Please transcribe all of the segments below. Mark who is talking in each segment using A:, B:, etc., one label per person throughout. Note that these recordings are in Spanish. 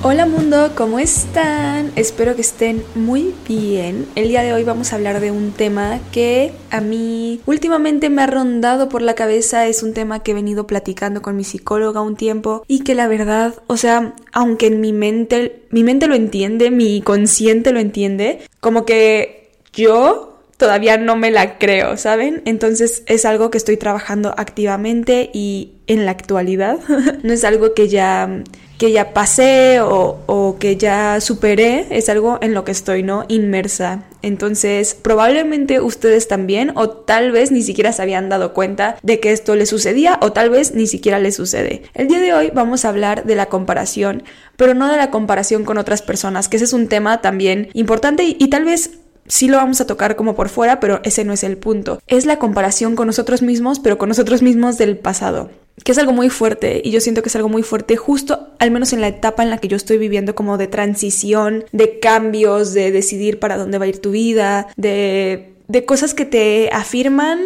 A: Hola mundo, ¿cómo están? Espero que estén muy bien. El día de hoy vamos a hablar de un tema que a mí últimamente me ha rondado por la cabeza. Es un tema que he venido platicando con mi psicóloga un tiempo y que la verdad, o sea, aunque en mi mente, mi mente lo entiende, mi consciente lo entiende, como que yo todavía no me la creo, ¿saben? Entonces es algo que estoy trabajando activamente y en la actualidad. no es algo que ya que ya pasé o, que ya superé, es algo en lo que estoy, ¿no? Inmersa. Entonces, probablemente ustedes también, o tal vez ni siquiera se habían dado cuenta de que esto les sucedía, o tal vez ni siquiera les sucede. El día de hoy vamos a hablar de la comparación, pero no de la comparación con otras personas, que ese es un tema también importante y tal vez sí lo vamos a tocar como por fuera, pero ese no es el punto. Es la comparación con nosotros mismos, pero con nosotros mismos del pasado que es algo muy fuerte y yo siento que es algo muy fuerte justo al menos en la etapa en la que yo estoy viviendo como de transición, de cambios, de decidir para dónde va a ir tu vida, de, de cosas que te afirman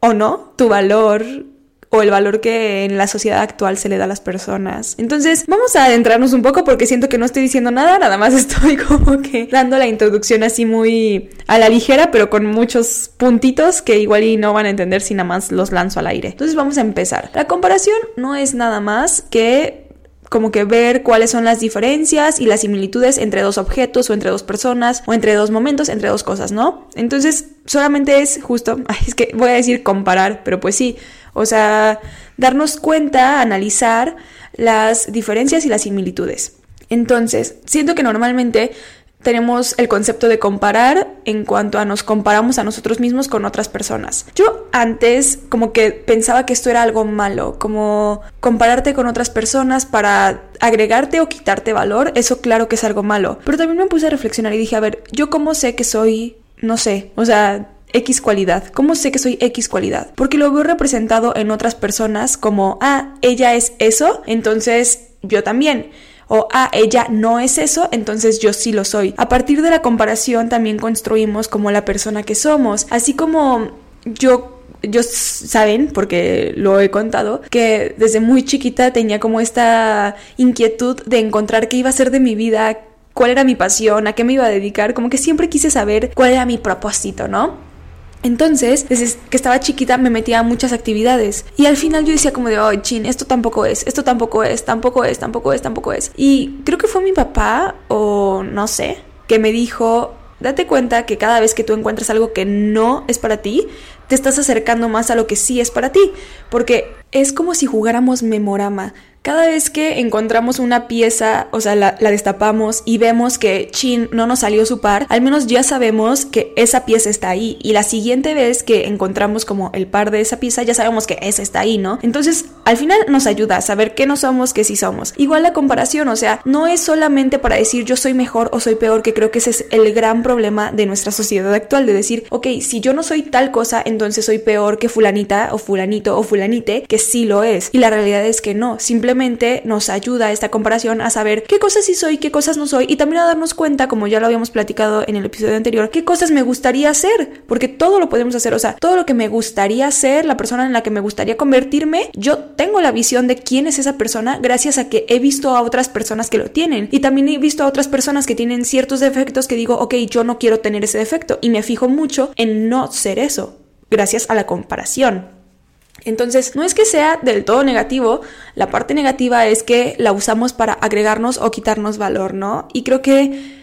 A: o no tu valor, o el valor que en la sociedad actual se le da a las personas. Entonces, vamos a adentrarnos un poco porque siento que no estoy diciendo nada, nada más estoy como que dando la introducción así muy a la ligera, pero con muchos puntitos que igual y no van a entender si nada más los lanzo al aire. Entonces, vamos a empezar. La comparación no es nada más que como que ver cuáles son las diferencias y las similitudes entre dos objetos o entre dos personas o entre dos momentos, entre dos cosas, ¿no? Entonces, solamente es justo, es que voy a decir comparar, pero pues sí, o sea, darnos cuenta, analizar las diferencias y las similitudes. Entonces, siento que normalmente tenemos el concepto de comparar en cuanto a nos comparamos a nosotros mismos con otras personas. Yo antes como que pensaba que esto era algo malo, como compararte con otras personas para agregarte o quitarte valor, eso claro que es algo malo. Pero también me puse a reflexionar y dije, a ver, yo cómo sé que soy, no sé, o sea, X cualidad. ¿Cómo sé que soy X cualidad? Porque lo veo representado en otras personas como, ah, ella es eso, entonces yo también. O, ah, ella no es eso, entonces yo sí lo soy. A partir de la comparación también construimos como la persona que somos. Así como yo yo saben, porque lo he contado, que desde muy chiquita tenía como esta inquietud de encontrar qué iba a ser de mi vida, cuál era mi pasión, a qué me iba a dedicar, como que siempre quise saber cuál era mi propósito, ¿no? Entonces, desde que estaba chiquita me metía a muchas actividades y al final yo decía como de, oh, chin, esto tampoco es, esto tampoco es, tampoco es, tampoco es, tampoco es. Y creo que fue mi papá o no sé, que me dijo, date cuenta que cada vez que tú encuentras algo que no es para ti, te estás acercando más a lo que sí es para ti, porque es como si jugáramos memorama. Cada vez que encontramos una pieza, o sea, la, destapamos y vemos que chin no nos salió su par, al menos ya sabemos que esa pieza está ahí. Y la siguiente vez que encontramos como el par de esa pieza, ya sabemos que esa está ahí, ¿no? Entonces, al final nos ayuda a saber qué no somos, qué sí somos. Igual la comparación, o sea, no es solamente para decir yo soy mejor o soy peor, que creo que ese es el gran problema de nuestra sociedad actual, de decir, ok, si yo no soy tal cosa, entonces soy peor que fulanita o fulanito o fulanite, que sí lo es. Y la realidad es que no, simplemente nos ayuda esta comparación a saber qué cosas sí soy, qué cosas no soy y también a darnos cuenta, como ya lo habíamos platicado en el episodio anterior, qué cosas me gustaría hacer, porque todo lo podemos hacer, o sea, todo lo que me gustaría ser, la persona en la que me gustaría convertirme, yo tengo la visión de quién es esa persona gracias a que he visto a otras personas que lo tienen y también he visto a otras personas que tienen ciertos defectos que digo, ok, yo no quiero tener ese defecto y me fijo mucho en no ser eso, gracias a la comparación. Entonces, no es que sea del todo negativo, la parte negativa es que la usamos para agregarnos o quitarnos valor, ¿no? Y creo que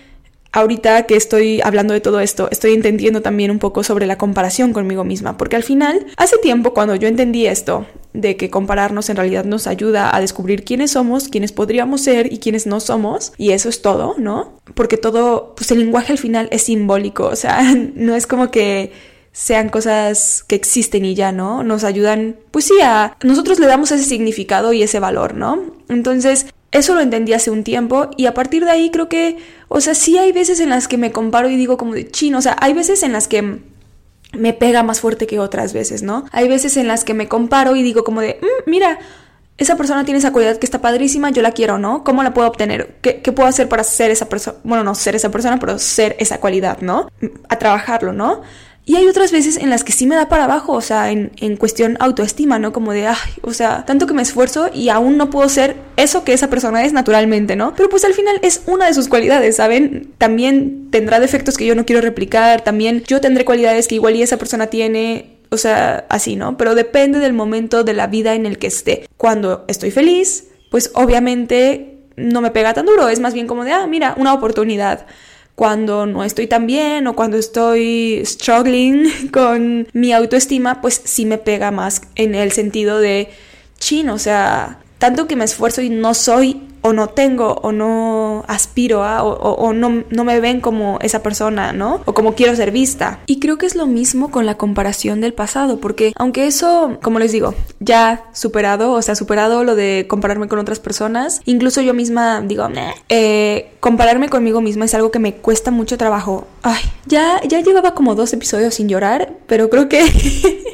A: ahorita que estoy hablando de todo esto, estoy entendiendo también un poco sobre la comparación conmigo misma, porque al final, hace tiempo cuando yo entendí esto, de que compararnos en realidad nos ayuda a descubrir quiénes somos, quiénes podríamos ser y quiénes no somos, y eso es todo, ¿no? Porque todo, pues el lenguaje al final es simbólico, o sea, no es como que sean cosas que existen y ya, ¿no? Nos ayudan, pues sí, a... Nosotros le damos ese significado y ese valor, ¿no? Entonces, eso lo entendí hace un tiempo y a partir de ahí creo que, o sea, sí hay veces en las que me comparo y digo como de chino, o sea, hay veces en las que me pega más fuerte que otras veces, ¿no? Hay veces en las que me comparo y digo como de, mm, mira, esa persona tiene esa cualidad que está padrísima, yo la quiero, ¿no? ¿Cómo la puedo obtener? ¿Qué, qué puedo hacer para ser esa persona? Bueno, no ser esa persona, pero ser esa cualidad, ¿no? A trabajarlo, ¿no? Y hay otras veces en las que sí me da para abajo, o sea, en, en cuestión autoestima, ¿no? Como de, ay, o sea, tanto que me esfuerzo y aún no puedo ser eso que esa persona es naturalmente, ¿no? Pero pues al final es una de sus cualidades, ¿saben? También tendrá defectos que yo no quiero replicar, también yo tendré cualidades que igual y esa persona tiene, o sea, así, ¿no? Pero depende del momento de la vida en el que esté. Cuando estoy feliz, pues obviamente no me pega tan duro, es más bien como de, ah, mira, una oportunidad. Cuando no estoy tan bien o cuando estoy struggling con mi autoestima, pues sí me pega más en el sentido de, chin, o sea, tanto que me esfuerzo y no soy o no tengo o no aspiro a o, no, no, me ven como esa persona, ¿no? O como quiero ser vista. Y creo que es lo mismo con la comparación del pasado, porque aunque eso, como les digo, ya superado, o sea, superado lo de compararme con otras personas, incluso yo misma digo, eh, compararme conmigo misma es algo que me cuesta mucho trabajo. Ay, ya, ya llevaba como dos episodios sin llorar, pero creo que...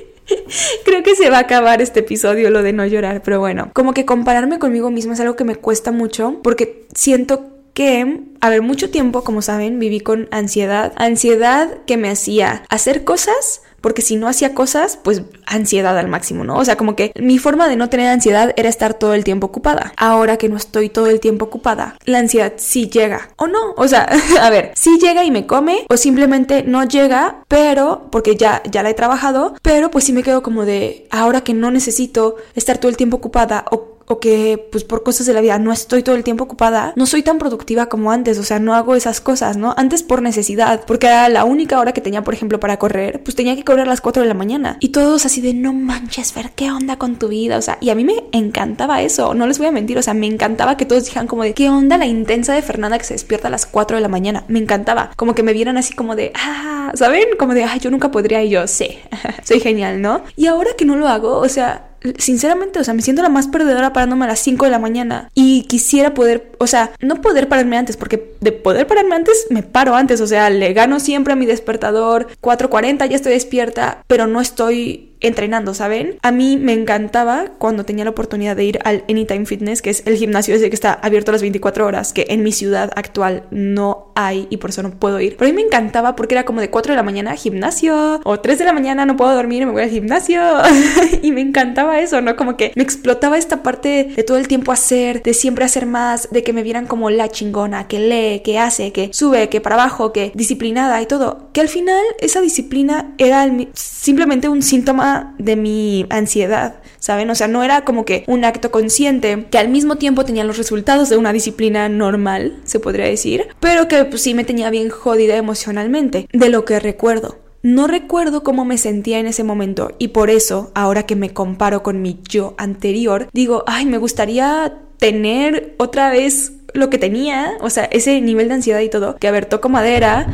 A: Creo que se va a acabar este episodio lo de no llorar, pero bueno, como que compararme conmigo misma es algo que me cuesta mucho porque siento que, a ver, mucho tiempo, como saben, viví con ansiedad, ansiedad que me hacía hacer cosas porque si no hacía cosas, pues ansiedad al máximo, ¿no? O sea, como que mi forma de no tener ansiedad era estar todo el tiempo ocupada. Ahora que no estoy todo el tiempo ocupada, la ansiedad sí llega o no. O sea, a ver, sí llega y me come o simplemente no llega, pero porque ya ya la he trabajado, pero pues sí me quedo como de ahora que no necesito estar todo el tiempo ocupada o o que pues por cosas de la vida no estoy todo el tiempo ocupada, no soy tan productiva como antes, o sea, no hago esas cosas, ¿no? Antes por necesidad, porque era la única hora que tenía, por ejemplo, para correr, pues tenía que correr a las 4 de la mañana. Y todos así de, no manches, ver qué onda con tu vida, o sea, y a mí me encantaba eso, no les voy a mentir, o sea, me encantaba que todos dijeran como de, ¿qué onda la intensa de Fernanda que se despierta a las 4 de la mañana? Me encantaba, como que me vieran así como de, ah, ¿saben? Como de, ay, yo nunca podría y yo, sé, soy genial, ¿no? Y ahora que no lo hago, o sea, sinceramente, o sea, me siento la más perdedora parándome a las 5 de la mañana y quisiera poder, o sea, no poder pararme antes, porque de poder pararme antes, me paro antes, o sea, le gano siempre a mi despertador, 4.40 ya estoy despierta, pero no estoy entrenando, ¿saben? A mí me encantaba cuando tenía la oportunidad de ir al Anytime Fitness, que es el gimnasio ese que está abierto las 24 horas, que en mi ciudad actual no hay y por eso no puedo ir. Pero a mí me encantaba porque era como de 4 de la mañana gimnasio o 3 de la mañana no puedo dormir me voy al gimnasio. y me encantaba eso, ¿no? Como que me explotaba esta parte de todo el tiempo hacer, de siempre hacer más, de que me vieran como la chingona, que lee, que hace, que sube, que para abajo, que disciplinada y todo. Que al final esa disciplina era simplemente un síntoma de mi ansiedad, ¿saben? O sea, no era como que un acto consciente que al mismo tiempo tenía los resultados de una disciplina normal, se podría decir, pero que pues, sí me tenía bien jodida emocionalmente, de lo que recuerdo. No recuerdo cómo me sentía en ese momento y por eso, ahora que me comparo con mi yo anterior, digo, ay, me gustaría tener otra vez lo que tenía, o sea, ese nivel de ansiedad y todo, que a ver, toco madera,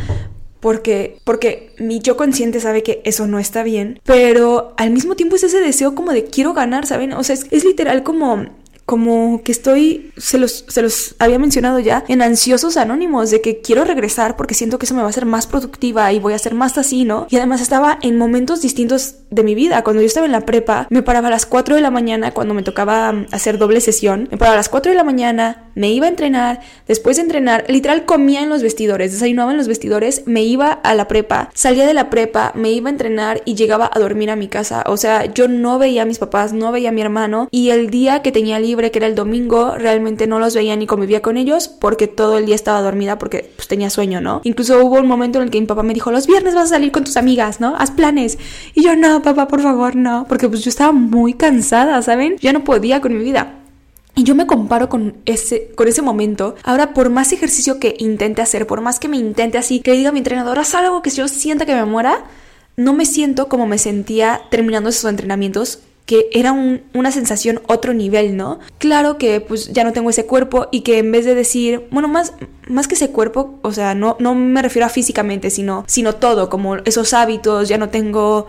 A: porque, porque mi yo consciente sabe que eso no está bien, pero al mismo tiempo es ese deseo como de quiero ganar, ¿saben? O sea, es, es literal como como que estoy, se los, se los había mencionado ya, en ansiosos anónimos, de que quiero regresar porque siento que eso me va a hacer más productiva y voy a ser más así, ¿no? Y además estaba en momentos distintos de mi vida. Cuando yo estaba en la prepa, me paraba a las 4 de la mañana cuando me tocaba mm, hacer doble sesión. Me paraba a las 4 de la mañana, me iba a entrenar, después de entrenar, literal comía en los vestidores, desayunaba en los vestidores, me iba a la prepa, salía de la prepa, me iba a entrenar y llegaba a dormir a mi casa. O sea, yo no veía a mis papás, no veía a mi hermano y el día que tenía libre que era el domingo, realmente no los veía ni convivía con ellos porque todo el día estaba dormida porque pues tenía sueño, ¿no? Incluso hubo un momento en el que mi papá me dijo, los viernes vas a salir con tus amigas, ¿no? Haz planes. Y yo, no, papá, por favor, no, porque pues yo estaba muy cansada, ¿saben? Ya no podía con mi vida. Y yo me comparo con ese, con ese momento. Ahora, por más ejercicio que intente hacer, por más que me intente así, que diga mi entrenador, haz algo que yo sienta que me muera, no me siento como me sentía terminando esos entrenamientos que era una sensación otro nivel, ¿no? Claro que pues ya no tengo ese cuerpo y que en vez de decir, bueno, más, más que ese cuerpo, o sea, no, no me refiero a físicamente, sino, sino todo, como esos hábitos, ya no tengo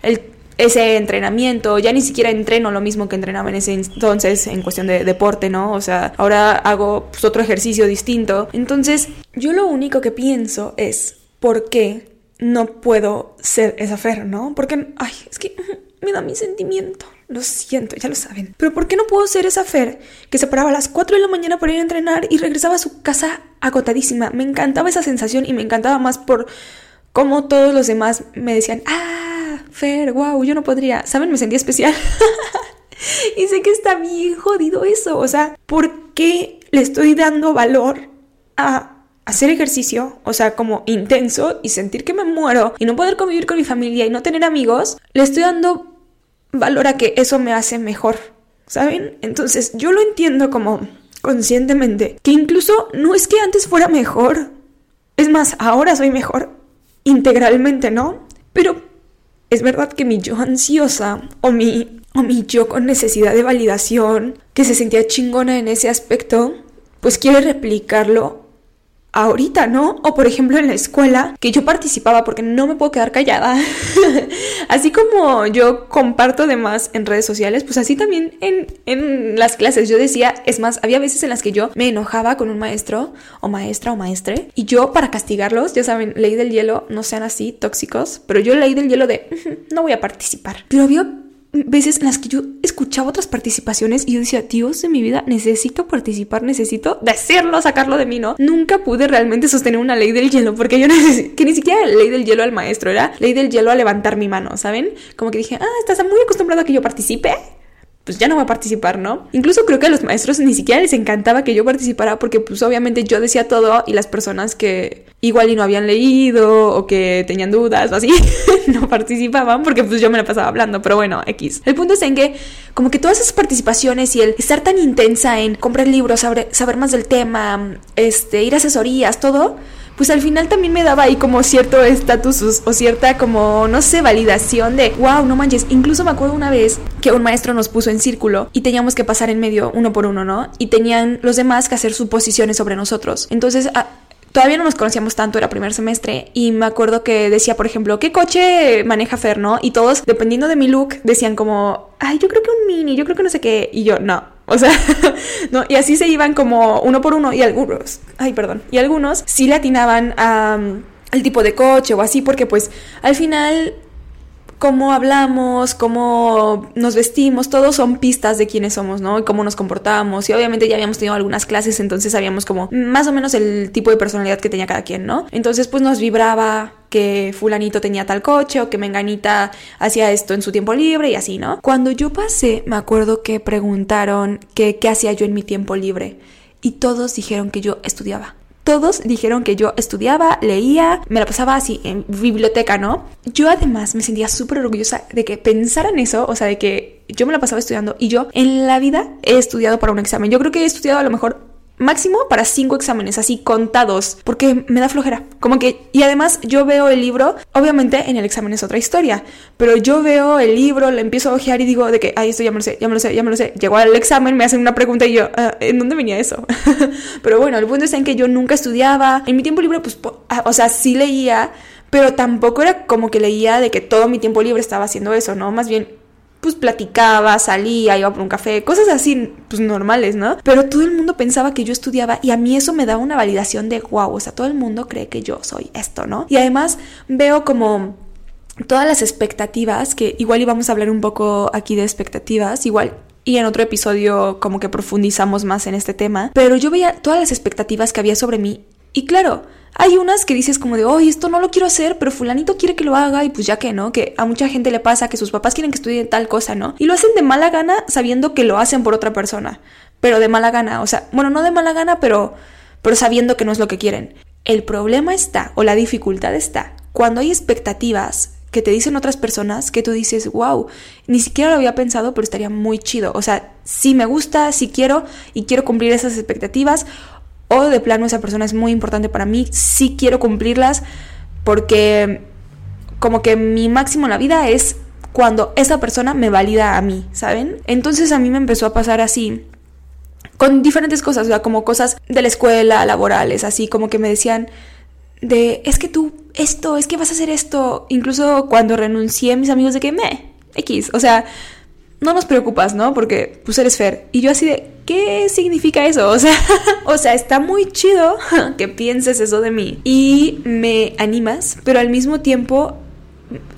A: ese entrenamiento, ya ni siquiera entreno lo mismo que entrenaba en ese entonces en cuestión de deporte, ¿no? O sea, ahora hago pues, otro ejercicio distinto. Entonces, yo lo único que pienso es, ¿por qué no puedo ser esa Fer, ¿no? Porque, ay, es que me da mi sentimiento. Lo siento, ya lo saben. Pero ¿por qué no puedo ser esa Fer que se paraba a las 4 de la mañana para ir a entrenar y regresaba a su casa agotadísima? Me encantaba esa sensación y me encantaba más por cómo todos los demás me decían, ah, Fer, wow, yo no podría. ¿Saben? Me sentía especial. y sé que está bien jodido eso. O sea, ¿por qué le estoy dando valor a hacer ejercicio, o sea, como intenso y sentir que me muero y no poder convivir con mi familia y no tener amigos, le estoy dando valor a que eso me hace mejor, ¿saben? Entonces yo lo entiendo como conscientemente, que incluso no es que antes fuera mejor, es más, ahora soy mejor integralmente, ¿no? Pero es verdad que mi yo ansiosa o mi, o mi yo con necesidad de validación, que se sentía chingona en ese aspecto, pues quiere replicarlo ahorita, ¿no? O por ejemplo en la escuela, que yo participaba porque no me puedo quedar callada. así como yo comparto demás en redes sociales, pues así también en, en, las clases yo decía, es más, había veces en las que yo me enojaba con un maestro o maestra o maestre y yo para castigarlos, ya saben, ley del hielo, no sean así tóxicos, pero yo leí del hielo de, no voy a participar. Pero había veces en las que yo escuchaba otras participaciones y yo decía, Dios de mi vida, necesito participar, necesito decirlo, sacarlo de mí, ¿no? Nunca pude realmente sostener una ley del hielo porque yo que ni siquiera ley del hielo al maestro, era ley del hielo a levantar mi mano, ¿saben? Como que dije, ah, estás muy acostumbrado a que yo participe, pues ya no va a participar, ¿no? Incluso creo que a los maestros ni siquiera les encantaba que yo participara porque pues obviamente yo decía todo y las personas que igual y no habían leído o que tenían dudas o así no participaban porque pues yo me la pasaba hablando, pero bueno, X. El punto es en que como que todas esas participaciones y el estar tan intensa en comprar libros, saber, saber más del tema, este, ir a asesorías, todo, pues al final también me daba ahí como cierto estatus o cierta como, no sé, validación de, wow, no manches. Incluso me acuerdo una vez que un maestro nos puso en círculo y teníamos que pasar en medio uno por uno, ¿no? Y tenían los demás que hacer suposiciones sobre nosotros. Entonces, todavía no nos conocíamos tanto, era primer semestre, y me acuerdo que decía, por ejemplo, ¿qué coche maneja Fer, no? Y todos, dependiendo de mi look, decían como, ay, yo creo que un mini, yo creo que no sé qué, y yo, no. O sea, no, y así se iban como uno por uno y algunos, ay, perdón, y algunos sí le atinaban a, al tipo de coche o así porque pues al final cómo hablamos, cómo nos vestimos, todos son pistas de quiénes somos, ¿no? Y cómo nos comportamos. Y obviamente ya habíamos tenido algunas clases, entonces sabíamos como más o menos el tipo de personalidad que tenía cada quien, ¿no? Entonces pues nos vibraba que fulanito tenía tal coche o que menganita hacía esto en su tiempo libre y así, ¿no? Cuando yo pasé, me acuerdo que preguntaron qué hacía yo en mi tiempo libre y todos dijeron que yo estudiaba. Todos dijeron que yo estudiaba, leía, me la pasaba así en biblioteca, ¿no? Yo además me sentía súper orgullosa de que pensaran eso, o sea, de que yo me la pasaba estudiando y yo en la vida he estudiado para un examen. Yo creo que he estudiado a lo mejor máximo para cinco exámenes, así contados, porque me da flojera. Como que, y además yo veo el libro, obviamente en el examen es otra historia, pero yo veo el libro, le empiezo a ojear y digo de que, ay, esto ya me lo sé, ya me lo sé, ya me lo sé. Llego al examen, me hacen una pregunta y yo, ah, ¿en dónde venía eso? pero bueno, el punto es en que yo nunca estudiaba. En mi tiempo libre, pues, ah, o sea, sí leía, pero tampoco era como que leía de que todo mi tiempo libre estaba haciendo eso, ¿no? Más bien pues platicaba, salía, iba por un café, cosas así, pues normales, ¿no? Pero todo el mundo pensaba que yo estudiaba y a mí eso me daba una validación de wow, o sea, todo el mundo cree que yo soy esto, ¿no? Y además veo como todas las expectativas, que igual íbamos a hablar un poco aquí de expectativas, igual y en otro episodio como que profundizamos más en este tema, pero yo veía todas las expectativas que había sobre mí y claro, hay unas que dices como de, oye, esto no lo quiero hacer, pero fulanito quiere que lo haga y pues ya que no, que a mucha gente le pasa que sus papás quieren que estudie tal cosa, ¿no? Y lo hacen de mala gana sabiendo que lo hacen por otra persona, pero de mala gana, o sea, bueno, no de mala gana, pero, pero sabiendo que no es lo que quieren. El problema está, o la dificultad está, cuando hay expectativas que te dicen otras personas que tú dices, wow, ni siquiera lo había pensado, pero estaría muy chido. O sea, si me gusta, si quiero y quiero cumplir esas expectativas, o de plano esa persona es muy importante para mí, sí quiero cumplirlas porque como que mi máximo en la vida es cuando esa persona me valida a mí, ¿saben? Entonces a mí me empezó a pasar así con diferentes cosas, o sea, como cosas de la escuela, laborales, así como que me decían de, es que tú, esto, es que vas a hacer esto, incluso cuando renuncié mis amigos de que me, X, o sea, no nos preocupas, ¿no? Porque pues eres Fer. Y yo así de, ¿qué significa eso? O sea, o sea, está muy chido que pienses eso de mí y me animas, pero al mismo tiempo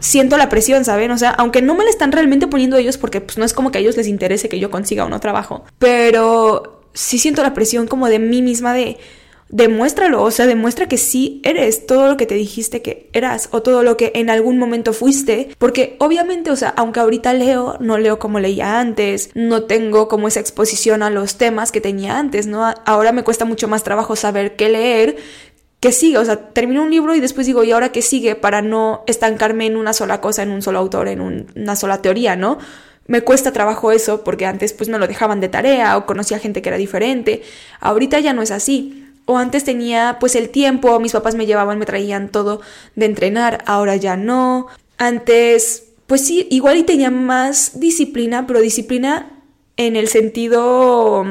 A: siento la presión, ¿saben? O sea, aunque no me la están realmente poniendo ellos porque pues no es como que a ellos les interese que yo consiga o no trabajo, pero sí siento la presión como de mí misma de demuéstralo, o sea, demuestra que sí eres todo lo que te dijiste que eras o todo lo que en algún momento fuiste, porque obviamente, o sea, aunque ahorita leo, no leo como leía antes, no tengo como esa exposición a los temas que tenía antes, ¿no? Ahora me cuesta mucho más trabajo saber qué leer que sigue, o sea, termino un libro y después digo, ¿y ahora qué sigue? Para no estancarme en una sola cosa, en un solo autor, en una sola teoría, ¿no? Me cuesta trabajo eso porque antes pues me lo dejaban de tarea o conocía gente que era diferente. Ahorita ya no es así. O antes tenía pues el tiempo, mis papás me llevaban, me traían todo de entrenar, ahora ya no. Antes pues sí, igual y tenía más disciplina, pero disciplina en el sentido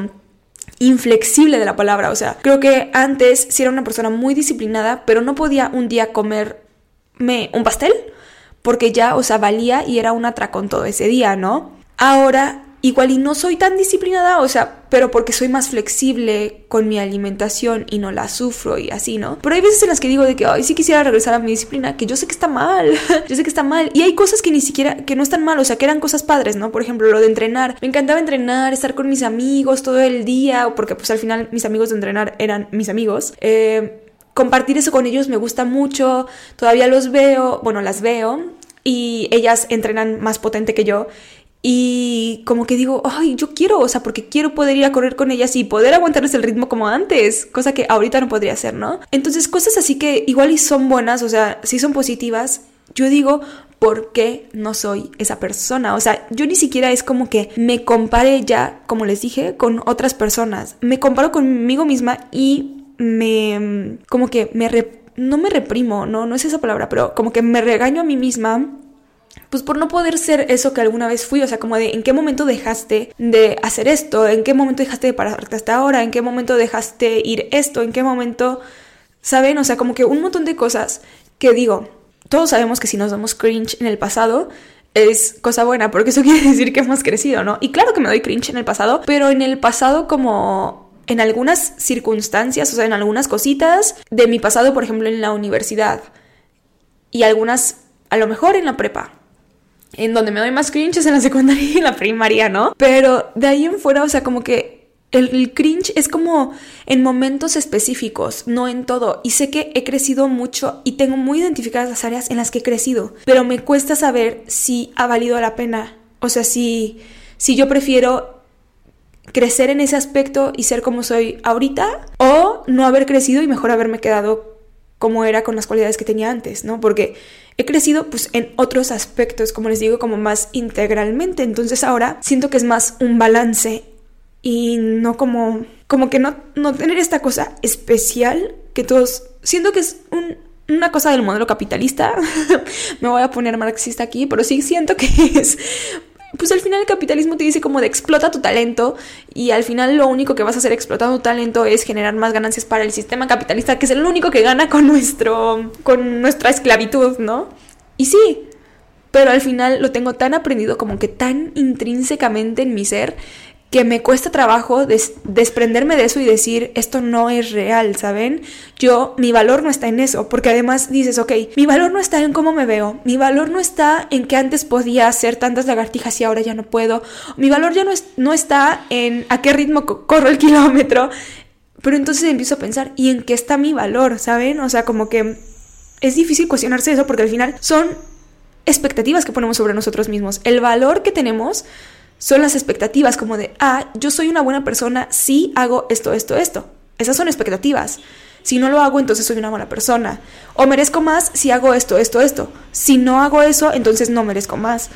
A: inflexible de la palabra. O sea, creo que antes sí era una persona muy disciplinada, pero no podía un día comerme un pastel porque ya, o sea, valía y era un atracón todo ese día, ¿no? Ahora igual y no soy tan disciplinada, o sea, pero porque soy más flexible con mi alimentación y no la sufro y así, ¿no? Pero hay veces en las que digo de que, ay, sí quisiera regresar a mi disciplina, que yo sé que está mal, yo sé que está mal. Y hay cosas que ni siquiera, que no están mal, o sea, que eran cosas padres, ¿no? Por ejemplo, lo de entrenar. Me encantaba entrenar, estar con mis amigos todo el día, porque pues al final mis amigos de entrenar eran mis amigos. Eh, compartir eso con ellos me gusta mucho, todavía los veo, bueno, las veo y ellas entrenan más potente que yo y como que digo, ay, yo quiero, o sea, porque quiero poder ir a correr con ellas y poder aguantarles el ritmo como antes, cosa que ahorita no podría hacer, ¿no? Entonces, cosas así que igual y son buenas, o sea, si son positivas, yo digo, ¿por qué no soy esa persona? O sea, yo ni siquiera es como que me compare ya, como les dije, con otras personas. Me comparo conmigo misma y me, como que me, no me reprimo, no, no es esa palabra, pero como que me regaño a mí misma pues por no poder ser eso que alguna vez fui, o sea, como de en qué momento dejaste de hacer esto, en qué momento dejaste de pararte hasta ahora, en qué momento dejaste ir esto, en qué momento, ¿saben? O sea, como que un montón de cosas que digo, todos sabemos que si nos damos cringe en el pasado, es cosa buena, porque eso quiere decir que hemos crecido, ¿no? Y claro que me doy cringe en el pasado, pero en el pasado como en algunas circunstancias, o sea, en algunas cositas de mi pasado, por ejemplo, en la universidad y algunas, a lo mejor en la prepa, en donde me doy más cringe es en la secundaria y en la primaria, ¿no? Pero de ahí en fuera, o sea, como que el, cringe es como en momentos específicos, no en todo. Y sé que he crecido mucho y tengo muy identificadas las áreas en las que he crecido, pero me cuesta saber si ha valido la pena. O sea, si, si yo prefiero crecer en ese aspecto y ser como soy ahorita o no haber crecido y mejor haberme quedado como era con las cualidades que tenía antes, ¿no? Porque he crecido pues en otros aspectos, como les digo, como más integralmente. Entonces ahora siento que es más un balance y no como como que no, no tener esta cosa especial que todos siento que es una cosa del modelo capitalista. Me voy a poner marxista aquí, pero sí siento que es pues al final el capitalismo te dice como de explota tu talento y al final lo único que vas a hacer explotando tu talento es generar más ganancias para el sistema capitalista que es el único que gana con nuestro con nuestra esclavitud, ¿no? Y sí, pero al final lo tengo tan aprendido como que tan intrínsecamente en mi ser que me cuesta trabajo desprenderme de eso y decir, esto no es real, ¿saben? Yo, mi valor no está en eso, porque además dices, ok, mi valor no está en cómo me veo, mi valor no está en que antes podía hacer tantas lagartijas y ahora ya no puedo, mi valor ya no, es, no está en a qué ritmo corro el kilómetro, pero entonces empiezo a pensar, ¿y en qué está mi valor, ¿saben? O sea, como que es difícil cuestionarse eso porque al final son expectativas que ponemos sobre nosotros mismos, el valor que tenemos son las expectativas como de, ah, yo soy una buena persona si hago esto, esto, esto. Esas son expectativas. Si no lo hago, entonces soy una mala persona. O merezco más si hago esto, esto, esto. Si no hago eso, entonces no merezco más.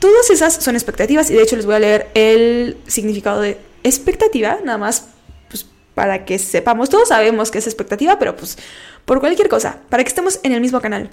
A: Todas esas son expectativas y de hecho les voy a leer el significado de expectativa, nada más pues, para que sepamos. Todos sabemos que es expectativa, pero pues por cualquier cosa, para que estemos en el mismo canal.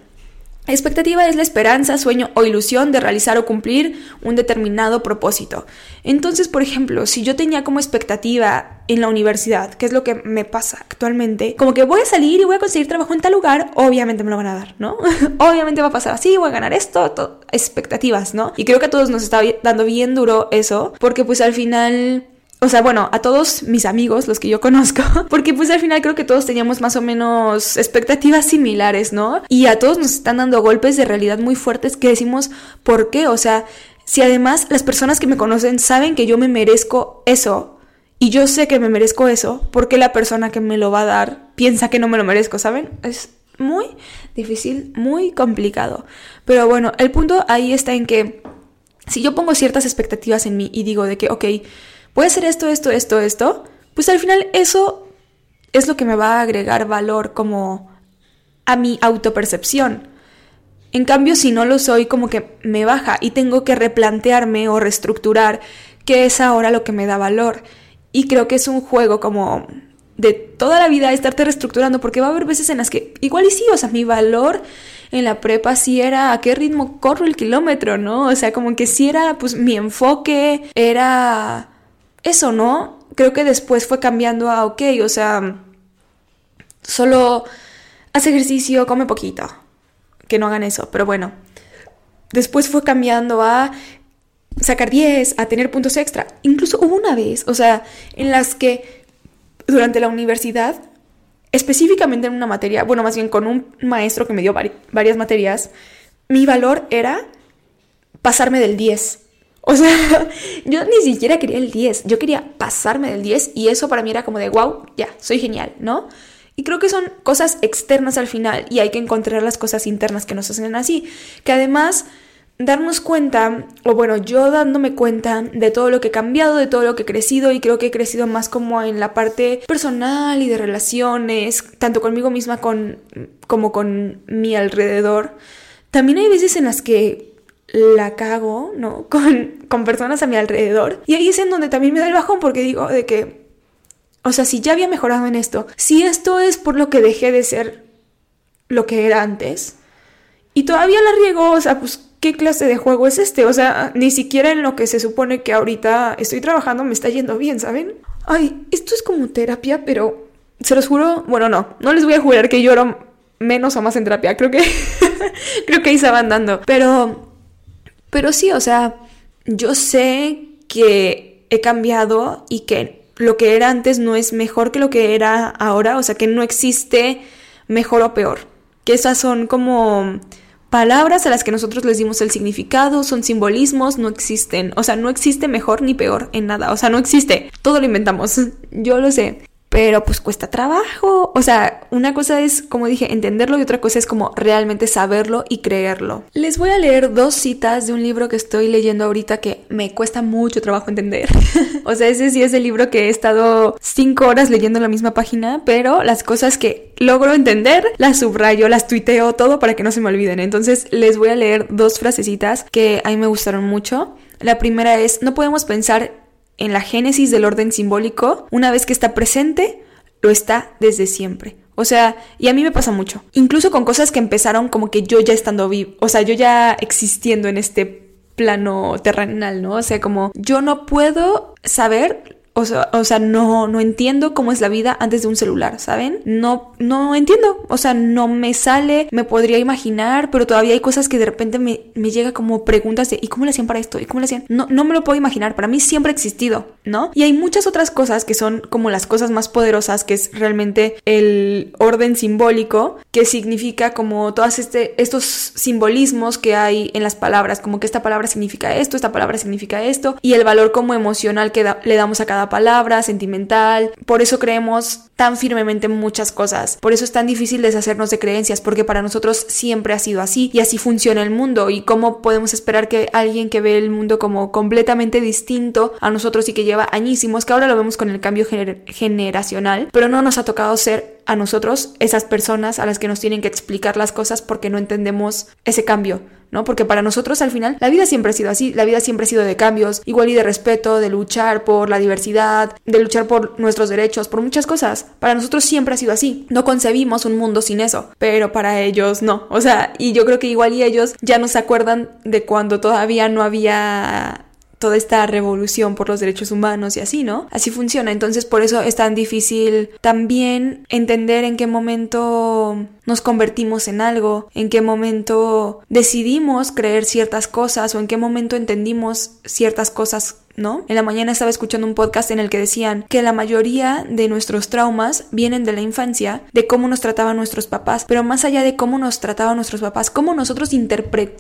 A: Expectativa es la esperanza, sueño o ilusión de realizar o cumplir un determinado propósito. Entonces, por ejemplo, si yo tenía como expectativa en la universidad, que es lo que me pasa actualmente, como que voy a salir y voy a conseguir trabajo en tal lugar, obviamente me lo van a dar, ¿no? obviamente va a pasar así, voy a ganar esto, expectativas, ¿no? Y creo que a todos nos está dando bien duro eso, porque pues al final o sea, bueno, a todos mis amigos, los que yo conozco, porque pues al final creo que todos teníamos más o menos expectativas similares, ¿no? Y a todos nos están dando golpes de realidad muy fuertes que decimos, ¿por qué? O sea, si además las personas que me conocen saben que yo me merezco eso y yo sé que me merezco eso, porque la persona que me lo va a dar piensa que no me lo merezco, ¿saben? Es muy difícil, muy complicado. Pero bueno, el punto ahí está en que si yo pongo ciertas expectativas en mí y digo de que, ok, voy a hacer esto, esto, esto, esto, pues al final eso es lo que me va a agregar valor como a mi autopercepción. En cambio, si no lo soy, como que me baja y tengo que replantearme o reestructurar qué es ahora lo que me da valor. Y creo que es un juego como de toda la vida estarte reestructurando, porque va a haber veces en las que igual y sí, o sea, mi valor en la prepa sí era a qué ritmo corro el kilómetro, ¿no? O sea, como que sí era pues mi enfoque, era eso, ¿no? Creo que después fue cambiando a, ok, o sea, solo hace ejercicio, come poquito. Que no hagan eso, pero bueno. Después fue cambiando a sacar 10, a tener puntos extra. Incluso hubo una vez, o sea, en las que durante la universidad, específicamente en una materia, bueno, más bien con un maestro que me dio varias materias, mi valor era pasarme del 10. O sea, yo ni siquiera quería el 10, yo quería pasarme del 10 y eso para mí era como de, wow, ya, soy genial, ¿no? Y creo que son cosas externas al final y hay que encontrar las cosas internas que nos hacen así. Que además darnos cuenta, o bueno, yo dándome cuenta de todo lo que he cambiado, de todo lo que he crecido y creo que he crecido más como en la parte personal y de relaciones, tanto conmigo misma con, como con mi alrededor. También hay veces en las que la cago, ¿no? Con, con personas a mi alrededor. Y ahí es en donde también me da el bajón porque digo de que o sea, si ya había mejorado en esto, si esto es por lo que dejé de ser lo que era antes, y todavía la riego, o sea, pues, ¿qué clase de juego es este? O sea, ni siquiera en lo que se supone que ahorita estoy trabajando me está yendo bien, ¿saben? Ay, esto es como terapia, pero se los juro, bueno, no, no les voy a jurar que lloro menos o más en terapia, creo que, creo que ahí se van dando, pero, pero sí, o sea, yo sé que he cambiado y que lo que era antes no es mejor que lo que era ahora, o sea que no existe mejor o peor, que esas son como palabras a las que nosotros les dimos el significado, son simbolismos, no existen, o sea, no existe mejor ni peor en nada, o sea, no existe, todo lo inventamos, yo lo sé, pero pues cuesta trabajo. O sea, una cosa es, como dije, entenderlo y otra cosa es como realmente saberlo y creerlo. Les voy a leer dos citas de un libro que estoy leyendo ahorita que me cuesta mucho trabajo entender. o sea, ese sí es el libro que he estado cinco horas leyendo en la misma página, pero las cosas que logro entender las subrayo, las tuiteo, todo para que no se me olviden. Entonces les voy a leer dos frasecitas que a mí me gustaron mucho. La primera es, no podemos pensar en la génesis del orden simbólico, una vez que está presente, lo está desde siempre. O sea, y a mí me pasa mucho. Incluso con cosas que empezaron como que yo ya estando vivo, o sea, yo ya existiendo en este plano terrenal, ¿no? O sea, como yo no puedo saber o sea, no, no entiendo cómo es la vida antes de un celular, ¿saben? No, no entiendo. O sea, no me sale, me podría imaginar, pero todavía hay cosas que de repente me, me llega como preguntas de ¿y cómo le hacían para esto? ¿Y cómo le hacían? No, no me lo puedo imaginar. Para mí siempre ha existido, ¿no? Y hay muchas otras cosas que son como las cosas más poderosas, que es realmente el orden simbólico, que significa como todos este, estos simbolismos que hay en las palabras, como que esta palabra significa esto, esta palabra significa esto, y el valor como emocional que le damos a cada palabra, sentimental. Por eso creemos tan firmemente en muchas cosas. Por eso es tan difícil deshacernos de creencias, porque para nosotros siempre ha sido así y así funciona el mundo. ¿Y cómo podemos esperar que alguien que ve el mundo como completamente distinto a nosotros y que lleva añísimos, que ahora lo vemos con el cambio generacional, pero no nos ha tocado ser a nosotros esas personas a las que nos tienen que explicar las cosas porque no entendemos ese cambio? ¿no? Porque para nosotros al final la vida siempre ha sido así, la vida siempre ha sido de cambios, igual y de respeto, de luchar por la diversidad, de luchar por nuestros derechos, por muchas cosas. Para nosotros siempre ha sido así. No concebimos un mundo sin eso, pero para ellos no. O sea, y yo creo que igual y ellos ya no se acuerdan de cuando todavía no había toda esta revolución por los derechos humanos y así, ¿no? Así funciona. Entonces por eso es tan difícil también entender en qué momento nos convertimos en algo, en qué momento decidimos creer ciertas cosas o en qué momento entendimos ciertas cosas ¿no? En la mañana estaba escuchando un podcast en el que decían que la mayoría de nuestros traumas vienen de la infancia, de cómo nos trataban nuestros papás, pero más allá de cómo nos trataban nuestros papás, cómo nosotros interpretamos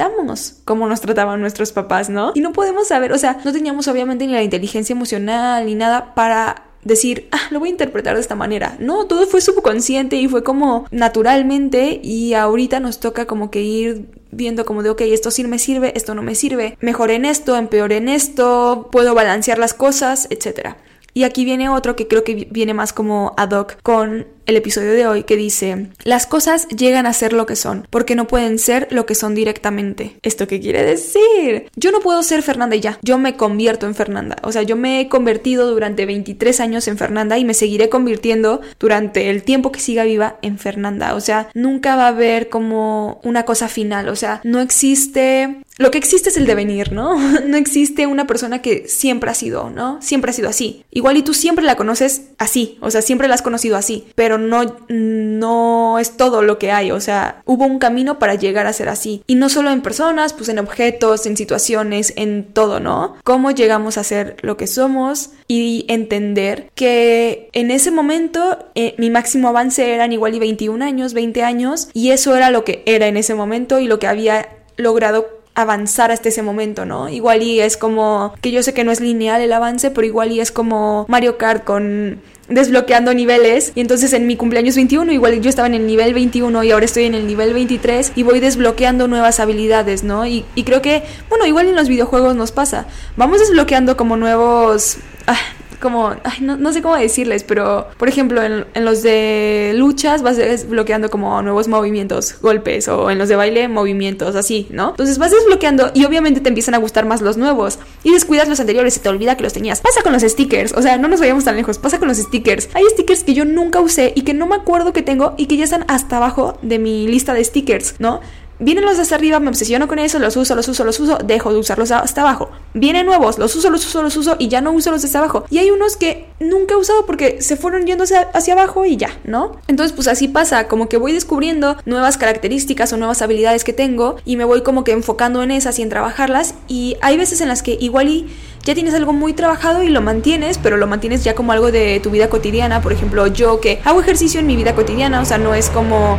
A: cómo nos trataban nuestros papás, ¿no? Y no podemos saber, o sea, no teníamos obviamente ni la inteligencia emocional ni nada para decir, ah, lo voy a interpretar de esta manera. No, todo fue subconsciente y fue como naturalmente y ahorita nos toca como que ir viendo como de, ok, esto sí me sirve, esto no me sirve, mejor en esto, empeor en esto, puedo balancear las cosas, etc. Y aquí viene otro que creo que viene más como ad hoc con el episodio de hoy que dice, las cosas llegan a ser lo que son, porque no pueden ser lo que son directamente. ¿Esto qué quiere decir? Yo no puedo ser Fernanda y ya, yo me convierto en Fernanda. O sea, yo me he convertido durante 23 años en Fernanda y me seguiré convirtiendo durante el tiempo que siga viva en Fernanda. O sea, nunca va a haber como una cosa final. O sea, no existe lo que existe es el devenir, ¿no? No existe una persona que siempre ha sido, ¿no? Siempre ha sido así. Igual y tú siempre la conoces así, o sea, siempre la has conocido así, pero no, no es todo lo que hay, o sea, hubo un camino para llegar a ser así. Y no solo en personas, pues en objetos, en situaciones, en todo, ¿no? Cómo llegamos a ser lo que somos y entender que en ese momento eh, mi máximo avance eran igual y 21 años, 20 años, y eso era lo que era en ese momento y lo que había logrado avanzar hasta ese momento, ¿no? Igual y es como que yo sé que no es lineal el avance, pero igual y es como Mario Kart con desbloqueando niveles y entonces en mi cumpleaños 21 igual yo estaba en el nivel 21 y ahora estoy en el nivel 23 y voy desbloqueando nuevas habilidades, ¿no? Y, creo que, bueno, igual en los videojuegos nos pasa, vamos desbloqueando como nuevos... Ah, como, no, sé cómo decirles, pero por ejemplo en, los de luchas vas desbloqueando como nuevos movimientos, golpes, o en los de baile movimientos, así, ¿no? Entonces vas desbloqueando y obviamente te empiezan a gustar más los nuevos y descuidas los anteriores y te olvida que los tenías. Pasa con los stickers, o sea, no nos vayamos tan lejos, pasa con los stickers. Hay stickers que yo nunca usé y que no me acuerdo que tengo y que ya están hasta abajo de mi lista de stickers, ¿no? Vienen los de hasta arriba, me obsesiono con eso, los uso, los uso, los uso, dejo de usarlos hasta abajo. Vienen nuevos, los uso, los uso, los uso y ya no uso los de hasta abajo. Y hay unos que nunca he usado porque se fueron yendo hacia, abajo y ya, ¿no? Entonces, pues así pasa, como que voy descubriendo nuevas características o nuevas habilidades que tengo y me voy como que enfocando en esas y en trabajarlas. Y hay veces en las que igual y ya tienes algo muy trabajado y lo mantienes, pero lo mantienes ya como algo de tu vida cotidiana. Por ejemplo, yo que hago ejercicio en mi vida cotidiana, o sea, no es como,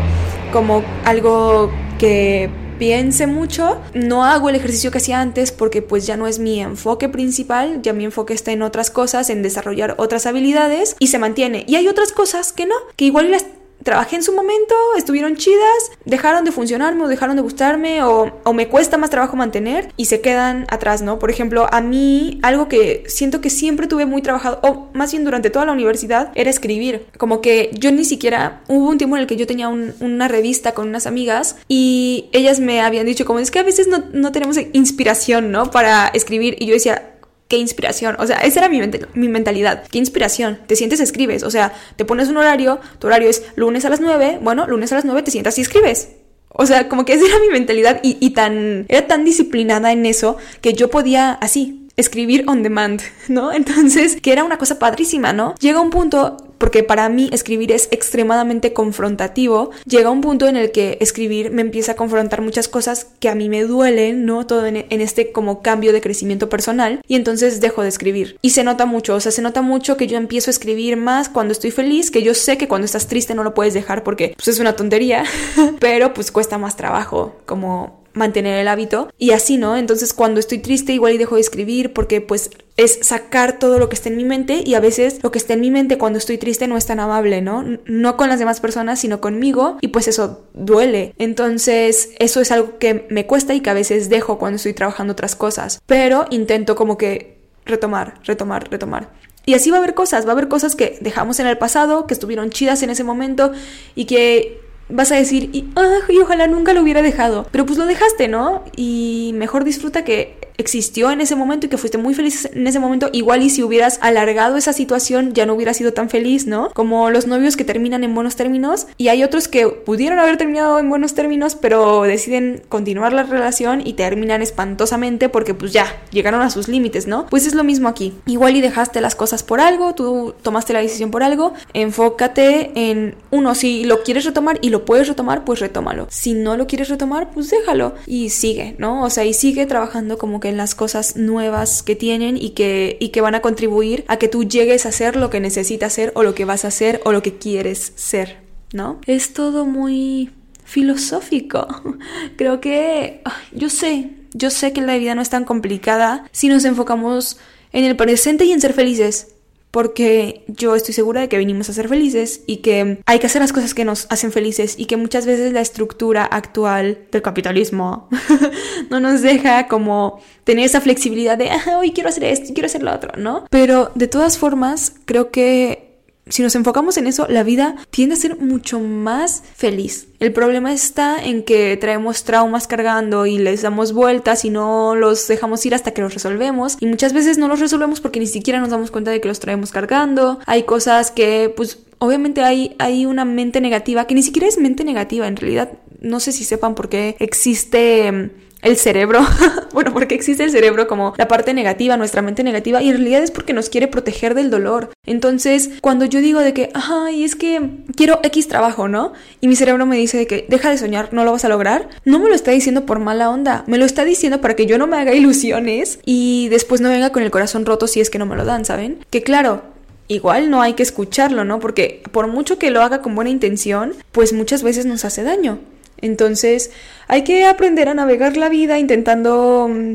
A: como algo que piense mucho. No hago el ejercicio que hacía antes porque pues ya no es mi enfoque principal, ya mi enfoque está en otras cosas, en desarrollar otras habilidades y se mantiene. Y hay otras cosas que no, que igual las trabajé en su momento, estuvieron chidas, dejaron de funcionarme o dejaron de gustarme o, me cuesta más trabajo mantener y se quedan atrás, ¿no? Por ejemplo, a mí algo que siento que siempre tuve muy trabajado, o más bien durante toda la universidad, era escribir. Como que yo ni siquiera, hubo un tiempo en el que yo tenía una revista con unas amigas y ellas me habían dicho como es que a veces no, no tenemos inspiración, ¿no? Para escribir y yo decía, qué inspiración. O sea, esa era mi, mi, mentalidad. Qué inspiración. Te sientes, escribes. O sea, te pones un horario, tu horario es lunes a las 9. Bueno, lunes a las 9 te sientas y escribes. O sea, como que esa era mi mentalidad y, y tan, era tan disciplinada en eso que yo podía así, escribir on demand, ¿no? Entonces, que era una cosa padrísima, ¿no? Llega un punto porque para mí escribir es extremadamente confrontativo, llega un punto en el que escribir me empieza a confrontar muchas cosas que a mí me duelen, ¿no? Todo en, este como cambio de crecimiento personal y entonces dejo de escribir. Y se nota mucho, o sea, se nota mucho que yo empiezo a escribir más cuando estoy feliz, que yo sé que cuando estás triste no lo puedes dejar porque pues es una tontería, pero pues cuesta más trabajo como mantener el hábito y así, ¿no? Entonces cuando estoy triste igual y dejo de escribir porque pues es sacar todo lo que está en mi mente y a veces lo que está en mi mente cuando estoy triste no es tan amable, ¿no? No con las demás personas, sino conmigo y pues eso duele. Entonces eso es algo que me cuesta y que a veces dejo cuando estoy trabajando otras cosas, pero intento como que retomar, retomar, retomar. Y así va a haber cosas, va a haber cosas que dejamos en el pasado, que estuvieron chidas en ese momento y que vas a decir, y, y ojalá nunca lo hubiera dejado. Pero pues lo dejaste, ¿no? Y mejor disfruta que existió en ese momento y que fuiste muy feliz en ese momento, igual y si hubieras alargado esa situación ya no hubieras sido tan feliz, ¿no? Como los novios que terminan en buenos términos y hay otros que pudieron haber terminado en buenos términos pero deciden continuar la relación y terminan espantosamente porque pues ya llegaron a sus límites, ¿no? Pues es lo mismo aquí. Igual y dejaste las cosas por algo, tú tomaste la decisión por algo, enfócate en uno, si lo quieres retomar y lo puedes retomar, pues retómalo. Si no lo quieres retomar, pues déjalo y sigue, ¿no? O sea, y sigue trabajando como que las cosas nuevas que tienen y que, y que van a contribuir a que tú llegues a ser lo que necesitas ser o lo que vas a ser o lo que quieres ser, ¿no? Es todo muy filosófico. Creo que yo sé, yo sé que la vida no es tan complicada si nos enfocamos en el presente y en ser felices. Porque yo estoy segura de que venimos a ser felices y que hay que hacer las cosas que nos hacen felices y que muchas veces la estructura actual del capitalismo no nos deja como tener esa flexibilidad de, ah, hoy quiero hacer esto, quiero hacer lo otro, ¿no? Pero de todas formas, creo que si nos enfocamos en eso, la vida tiende a ser mucho más feliz. El problema está en que traemos traumas cargando y les damos vueltas y no los dejamos ir hasta que los resolvemos. Y muchas veces no los resolvemos porque ni siquiera nos damos cuenta de que los traemos cargando. Hay cosas que, pues, obviamente hay, hay una mente negativa, que ni siquiera es mente negativa, en realidad no sé si sepan por qué existe el cerebro, bueno, porque existe el cerebro como la parte negativa, nuestra mente negativa, y en realidad es porque nos quiere proteger del dolor. Entonces, cuando yo digo de que, ay, es que quiero X trabajo, ¿no? Y mi cerebro me dice de que deja de soñar, no lo vas a lograr, no me lo está diciendo por mala onda, me lo está diciendo para que yo no me haga ilusiones y después no venga con el corazón roto si es que no me lo dan, ¿saben? Que claro, igual no hay que escucharlo, ¿no? Porque por mucho que lo haga con buena intención, pues muchas veces nos hace daño. Entonces hay que aprender a navegar la vida intentando mm,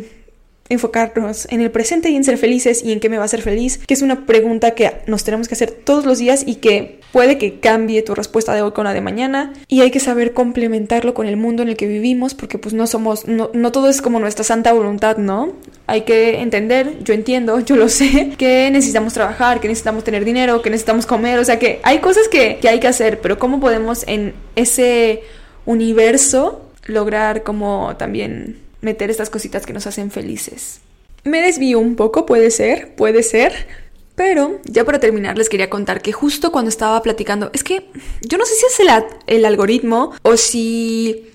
A: enfocarnos en el presente y en ser felices y en qué me va a hacer feliz, que es una pregunta que nos tenemos que hacer todos los días y que puede que cambie tu respuesta de hoy con la de mañana y hay que saber complementarlo con el mundo en el que vivimos porque pues no somos, no, todo es como nuestra santa voluntad, ¿no? Hay que entender, yo entiendo, yo lo sé, que necesitamos trabajar, que necesitamos tener dinero, que necesitamos comer, o sea que hay cosas que, que hay que hacer, pero ¿cómo podemos en ese universo lograr como también meter estas cositas que nos hacen felices. Me desvío un poco, puede ser, puede ser, pero ya para terminar les quería contar que justo cuando estaba platicando, es que yo no sé si es el, el algoritmo o si...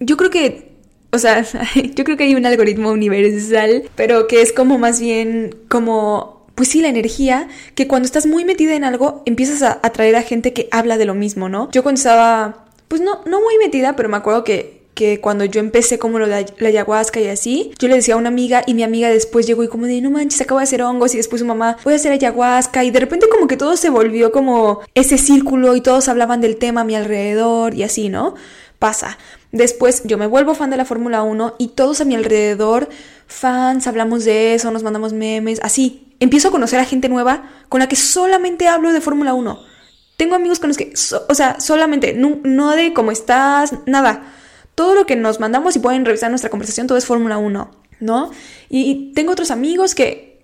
A: Yo creo que o sea, yo creo que hay un algoritmo universal, pero que es como más bien como, pues sí, la energía, que cuando estás muy metida en algo, empiezas a atraer a gente que habla de lo mismo, ¿no? Yo cuando estaba pues no, no muy metida, pero me acuerdo que, que cuando yo empecé como lo de la ayahuasca y así, yo le decía a una amiga y mi amiga después llegó y como de, no manches, acabo de hacer hongos y después su mamá, voy a hacer ayahuasca y de repente como que todo se volvió como ese círculo y todos hablaban del tema a mi alrededor y así, ¿no? Pasa. Después yo me vuelvo fan de la Fórmula 1 y todos a mi alrededor, fans, hablamos de eso, nos mandamos memes, así. Empiezo a conocer a gente nueva con la que solamente hablo de Fórmula 1 tengo amigos con los que, o sea, solamente, no, de cómo estás, nada. Todo lo que nos mandamos y pueden revisar nuestra conversación, todo es Fórmula 1, ¿no? Y, tengo otros amigos que,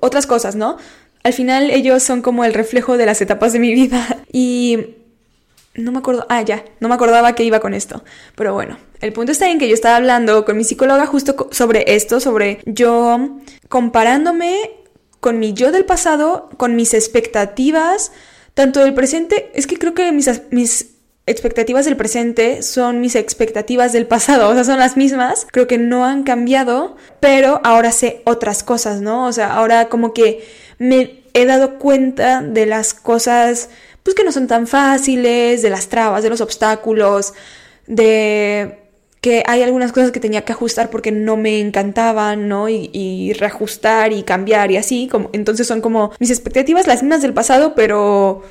A: otras cosas, ¿no? Al final ellos son como el reflejo de las etapas de mi vida. Y no me acuerdo, ah, ya, no me acordaba que iba con esto. Pero bueno, el punto está en que yo estaba hablando con mi psicóloga justo sobre esto, sobre yo comparándome con mi yo del pasado, con mis expectativas, tanto del presente, es que creo que mis, mis expectativas del presente son mis expectativas del pasado, o sea, son las mismas, creo que no han cambiado, pero ahora sé otras cosas, ¿no? O sea, ahora como que me he dado cuenta de las cosas, pues que no son tan fáciles, de las trabas, de los obstáculos, de que hay algunas cosas que tenía que ajustar porque no me encantaban, ¿no? Y, y, reajustar y cambiar y así, como, entonces son como mis expectativas las mismas del pasado, pero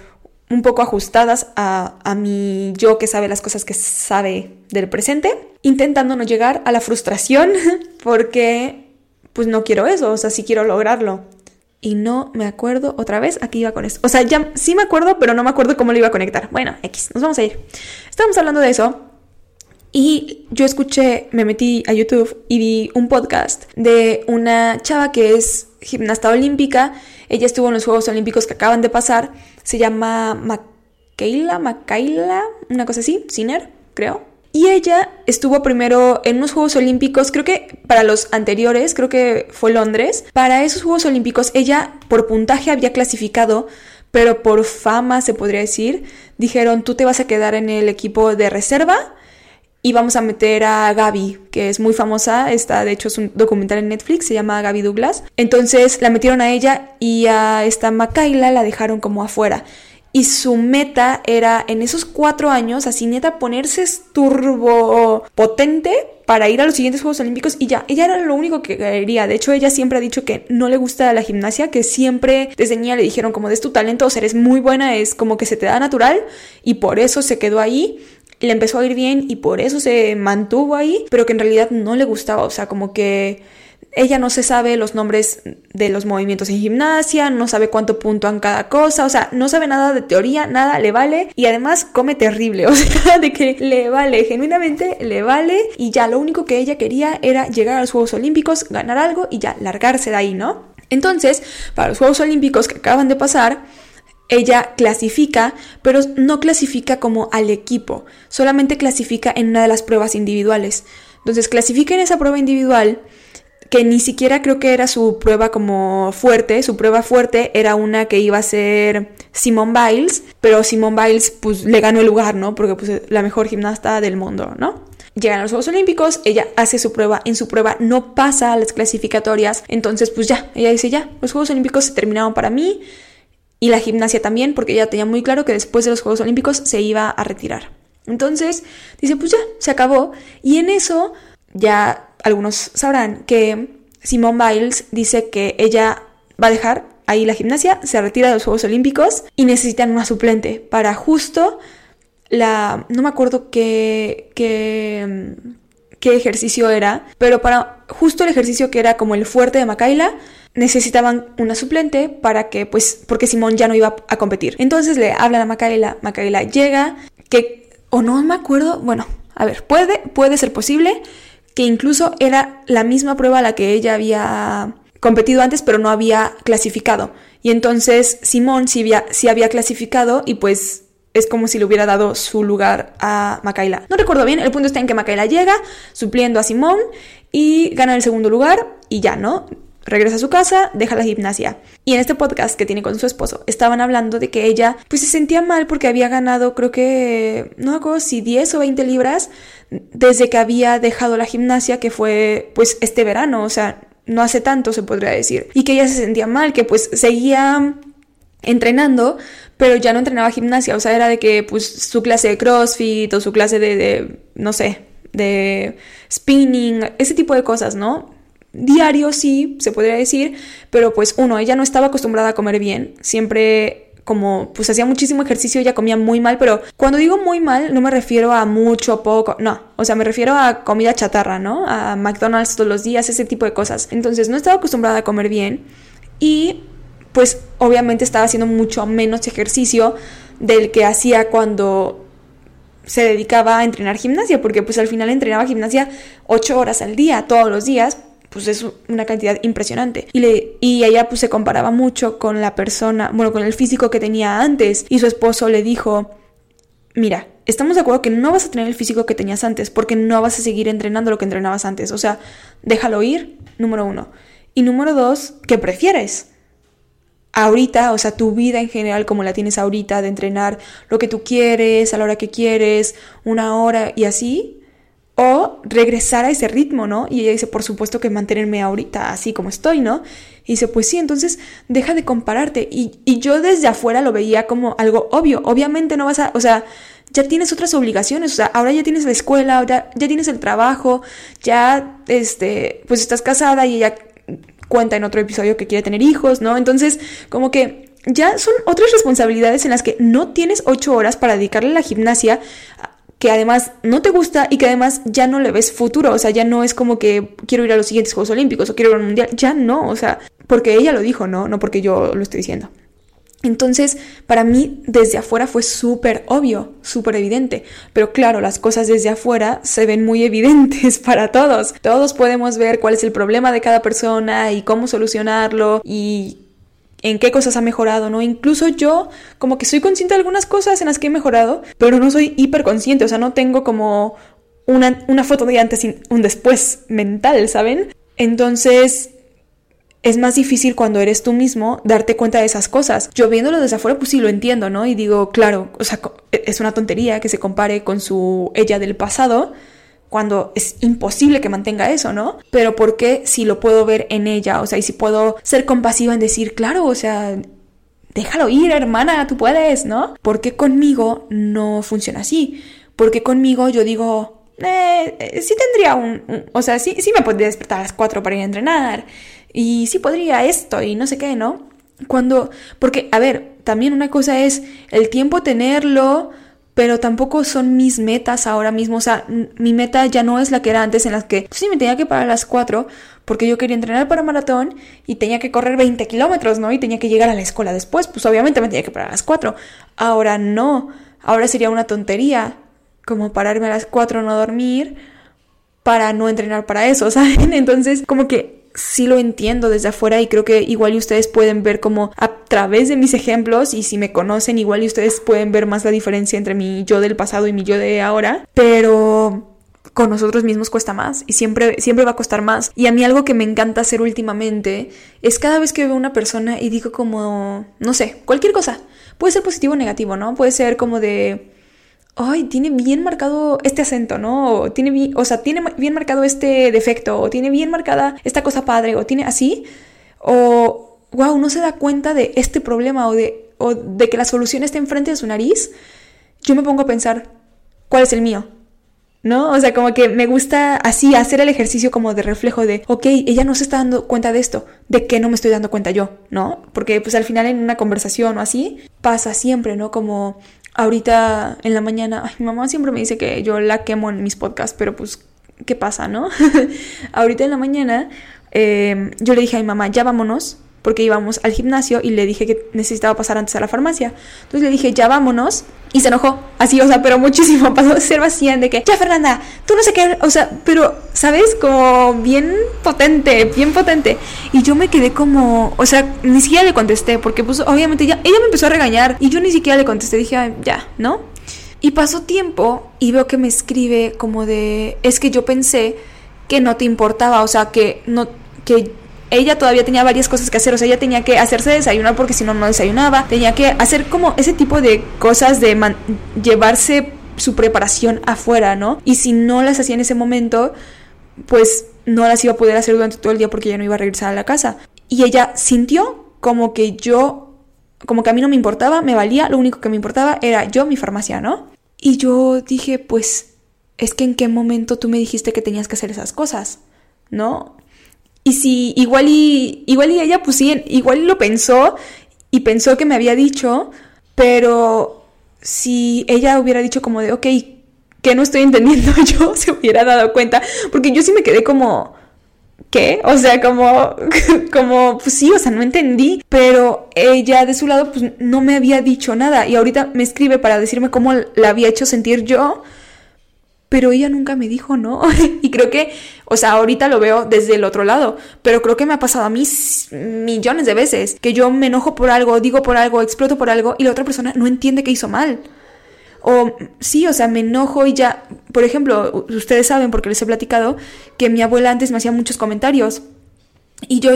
A: un poco ajustadas a, a mi yo que sabe las cosas que sabe del presente, intentando no llegar a la frustración porque pues no quiero eso, o sea, sí quiero lograrlo. Y no me acuerdo otra vez a qué iba con esto. O sea, ya sí me acuerdo, pero no me acuerdo cómo lo iba a conectar. Bueno, X, nos vamos a ir. Estamos hablando de eso y yo escuché, me metí a YouTube y vi un podcast de una chava que es gimnasta olímpica. Ella estuvo en los Juegos Olímpicos que acaban de pasar. Se llama Makaila, Makaila, una cosa así, Sinner, creo. Y ella estuvo primero en unos Juegos Olímpicos, creo que para los anteriores, creo que fue Londres. Para esos Juegos Olímpicos ella por puntaje había clasificado, pero por fama se podría decir, dijeron tú te vas a quedar en el equipo de reserva y vamos a meter a Gaby, que es muy famosa, está de hecho es un documental en Netflix, se llama Gaby Douglas. Entonces la metieron a ella y a esta Makaila la dejaron como afuera. Y su meta era en esos cuatro años, así neta, ponerse turbo potente para ir a los siguientes Juegos Olímpicos y ya, ella era lo único que quería. De hecho, ella siempre ha dicho que no le gusta la gimnasia, que siempre desde niña le dijeron como de tu talento, o sea, eres muy buena, es como que se te da natural y por eso se quedó ahí le empezó a ir bien y por eso se mantuvo ahí, pero que en realidad no le gustaba, o sea, como que ella no se sabe los nombres de los movimientos en gimnasia, no sabe cuánto puntuan cada cosa, o sea, no sabe nada de teoría, nada le vale y además come terrible, o sea, de que le vale, genuinamente le vale y ya lo único que ella quería era llegar a los Juegos Olímpicos, ganar algo y ya largarse de ahí, ¿no? Entonces, para los Juegos Olímpicos que acaban de pasar, ella clasifica, pero no clasifica como al equipo, solamente clasifica en una de las pruebas individuales. Entonces clasifica en esa prueba individual que ni siquiera creo que era su prueba como fuerte, su prueba fuerte era una que iba a ser Simone Biles, pero Simone Biles pues le ganó el lugar, ¿no? Porque pues la mejor gimnasta del mundo, ¿no? Llegan a los Juegos Olímpicos, ella hace su prueba, en su prueba no pasa a las clasificatorias, entonces pues ya, ella dice ya, los Juegos Olímpicos se terminaron para mí y la gimnasia también, porque ella tenía muy claro que después de los Juegos Olímpicos se iba a retirar. Entonces dice pues ya, se acabó y en eso ya algunos sabrán que Simone Biles dice que ella va a dejar ahí la gimnasia, se retira de los Juegos Olímpicos y necesitan una suplente para justo la... no me acuerdo qué, qué, qué ejercicio era, pero para justo el ejercicio que era como el fuerte de Makaila, necesitaban una suplente para que, pues, porque Simón ya no iba a competir. Entonces le hablan a Makaila, Makaila llega, que, o no me acuerdo, bueno, a ver, puede, puede ser posible que incluso era la misma prueba a la que ella había competido antes, pero no había clasificado. Y entonces Simón sí había, había clasificado y pues es como si le hubiera dado su lugar a Makaila. No recuerdo bien, el punto está en que Makaila llega, supliendo a Simón y gana el segundo lugar y ya, ¿no? Regresa a su casa, deja la gimnasia. Y en este podcast que tiene con su esposo, estaban hablando de que ella pues se sentía mal porque había ganado creo que, no acuerdo si 10 o 20 libras desde que había dejado la gimnasia, que fue pues este verano, o sea, no hace tanto se podría decir. Y que ella se sentía mal, que pues seguía entrenando, pero ya no entrenaba gimnasia, o sea, era de que pues su clase de CrossFit o su clase de, de no sé, de spinning, ese tipo de cosas, ¿no? Diario, sí, se podría decir, pero pues uno, ella no estaba acostumbrada a comer bien, siempre como pues hacía muchísimo ejercicio, ella comía muy mal, pero cuando digo muy mal no me refiero a mucho, poco, no, o sea, me refiero a comida chatarra, ¿no? A McDonald's todos los días, ese tipo de cosas. Entonces no estaba acostumbrada a comer bien y pues obviamente estaba haciendo mucho menos ejercicio del que hacía cuando se dedicaba a entrenar gimnasia, porque pues al final entrenaba gimnasia 8 horas al día, todos los días, pues es una cantidad impresionante. Y, le, y ella pues se comparaba mucho con la persona, bueno, con el físico que tenía antes. Y su esposo le dijo, mira, estamos de acuerdo que no vas a tener el físico que tenías antes, porque no vas a seguir entrenando lo que entrenabas antes. O sea, déjalo ir, número uno. Y número dos, ¿qué prefieres? ahorita, o sea, tu vida en general como la tienes ahorita, de entrenar lo que tú quieres, a la hora que quieres, una hora y así, o regresar a ese ritmo, ¿no? Y ella dice, por supuesto que mantenerme ahorita así como estoy, ¿no? Y dice, pues sí, entonces deja de compararte. Y, yo desde afuera lo veía como algo obvio. Obviamente no vas a, o sea, ya tienes otras obligaciones, o sea, ahora ya tienes la escuela, ya tienes el trabajo, ya, este, pues estás casada y ella cuenta en otro episodio que quiere tener hijos, ¿no? Entonces, como que ya son otras responsabilidades en las que no tienes ocho horas para dedicarle a la gimnasia que además no te gusta y que además ya no le ves futuro, o sea, ya no es como que quiero ir a los siguientes Juegos Olímpicos o quiero ir al Mundial, ya no, o sea, porque ella lo dijo, ¿no? No porque yo lo estoy diciendo. Entonces, para mí, desde afuera fue súper obvio, súper evidente. Pero claro, las cosas desde afuera se ven muy evidentes para todos. Todos podemos ver cuál es el problema de cada persona y cómo solucionarlo y en qué cosas ha mejorado, ¿no? Incluso yo como que soy consciente de algunas cosas en las que he mejorado, pero no soy hiperconsciente, o sea, no tengo como una, una foto de antes y un después mental, ¿saben? Entonces, es más difícil cuando eres tú mismo darte cuenta de esas cosas. Yo viéndolo desde afuera, pues sí lo entiendo, ¿no? Y digo, claro, o sea, es una tontería que se compare con su ella del pasado, cuando es imposible que mantenga eso, ¿no? Pero ¿por qué si lo puedo ver en ella? O sea, y si puedo ser compasiva en decir, claro, o sea, déjalo ir, hermana, tú puedes, ¿no? ¿Por qué conmigo no funciona así? Porque conmigo yo digo, eh, sí tendría un, o sea, sí, sí me podría despertar a las 4 para ir a entrenar y sí podría esto y no sé qué, ¿no? Cuando, porque, a ver, también una cosa es el tiempo tenerlo, pero tampoco son mis metas ahora mismo. O sea, mi meta ya no es la que era antes, en las que sí me tenía que parar a las 4 porque yo quería entrenar para maratón y tenía que correr 20 kilómetros, ¿no? Y tenía que llegar a la escuela después. Pues obviamente me tenía que parar a las 4. Ahora no. Ahora sería una tontería como pararme a las 4 no dormir para no entrenar para eso, ¿saben? Entonces, como que sí lo entiendo desde afuera y creo que igual y ustedes pueden ver como a través de mis ejemplos y si me conocen igual y ustedes pueden ver más la diferencia entre mi yo del pasado y mi yo de ahora, pero con nosotros mismos cuesta más y siempre, siempre va a costar más. Y a mí algo que me encanta hacer últimamente es cada vez que veo a una persona y digo como, no sé, cualquier cosa. Puede ser positivo o negativo, ¿no? Puede ser como de, ay, tiene bien marcado este acento, ¿no? O tiene o sea, tiene bien marcado este defecto, o tiene bien marcada esta cosa padre, o tiene así, o, wow, no se da cuenta de este problema o de, o de que la solución está enfrente de su nariz, yo me pongo a pensar, ¿cuál es el mío? ¿no? O sea, como que me gusta así hacer el ejercicio como de reflejo de, ok, ella no se está dando cuenta de esto, de que no me estoy dando cuenta yo, ¿no? Porque pues al final en una conversación o así pasa siempre, ¿no? Como, ahorita en la mañana, mi mamá siempre me dice que yo la quemo en mis podcasts, pero pues, ¿qué pasa, no? ahorita en la mañana eh, yo le dije a mi mamá, ya vámonos, porque íbamos al gimnasio y le dije que necesitaba pasar antes a la farmacia. Entonces le dije, ya vámonos. Y se enojó, así, o sea, pero muchísimo. Pasó de ser vacía de que, ya Fernanda, tú no sé qué, o sea, pero, ¿sabes? Como bien potente, bien potente. Y yo me quedé como, o sea, ni siquiera le contesté, porque pues obviamente ya, ella me empezó a regañar y yo ni siquiera le contesté, dije, ya, ¿no? Y pasó tiempo y veo que me escribe como de, es que yo pensé que no te importaba, o sea, que no, que ella todavía tenía varias cosas que hacer, o sea, ella tenía que hacerse desayunar porque si no, no desayunaba, tenía que hacer como ese tipo de cosas de llevarse su preparación afuera, ¿no? Y si no las hacía en ese momento, pues no las iba a poder hacer durante todo el día porque ya no iba a regresar a la casa. Y ella sintió como que yo, como que a mí no me importaba, me valía, lo único que me importaba era yo, mi farmacia, ¿no? Y yo dije, pues, es que en qué momento tú me dijiste que tenías que hacer esas cosas, ¿no? Y si igual y, igual y ella, pues sí, igual lo pensó y pensó que me había dicho, pero si ella hubiera dicho como de, ok, que no estoy entendiendo yo, se hubiera dado cuenta, porque yo sí me quedé como, ¿qué? O sea, como, como, pues sí, o sea, no entendí, pero ella de su lado, pues no me había dicho nada y ahorita me escribe para decirme cómo la había hecho sentir yo pero ella nunca me dijo no. y creo que, o sea, ahorita lo veo desde el otro lado, pero creo que me ha pasado a mí millones de veces, que yo me enojo por algo, digo por algo, exploto por algo y la otra persona no entiende que hizo mal. O sí, o sea, me enojo y ya, por ejemplo, ustedes saben porque les he platicado que mi abuela antes me hacía muchos comentarios y yo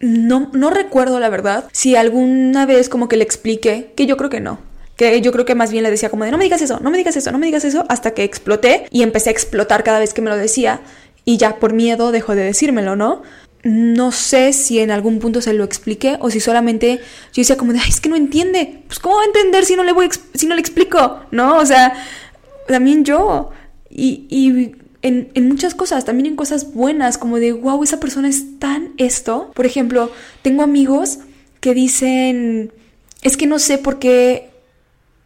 A: no, no recuerdo la verdad si alguna vez como que le expliqué, que yo creo que no, que yo creo que más bien le decía como de no me digas eso, no me digas eso, no me digas eso, hasta que exploté y empecé a explotar cada vez que me lo decía y ya por miedo dejó de decírmelo, ¿no? No sé si en algún punto se lo expliqué o si solamente yo decía como de, es que no entiende. Pues ¿cómo va a entender si no le voy si no le explico? ¿No? O sea, también yo. Y, y en, en, muchas cosas, también en cosas buenas, como de, wow, esa persona es tan esto. Por ejemplo, tengo amigos que dicen, es que no sé por qué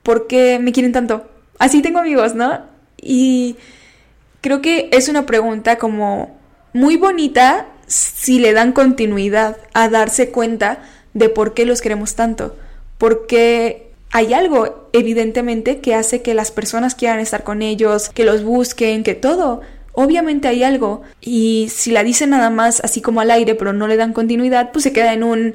A: ¿por qué me quieren tanto? Así tengo amigos, ¿no? Y creo que es una pregunta como muy bonita si le dan continuidad a darse cuenta de por qué los queremos tanto. Porque hay algo, evidentemente, que hace que las personas quieran estar con ellos, que los busquen, que todo. Obviamente hay algo. Y si la dicen nada más así como al aire, pero no le dan continuidad, pues se queda en un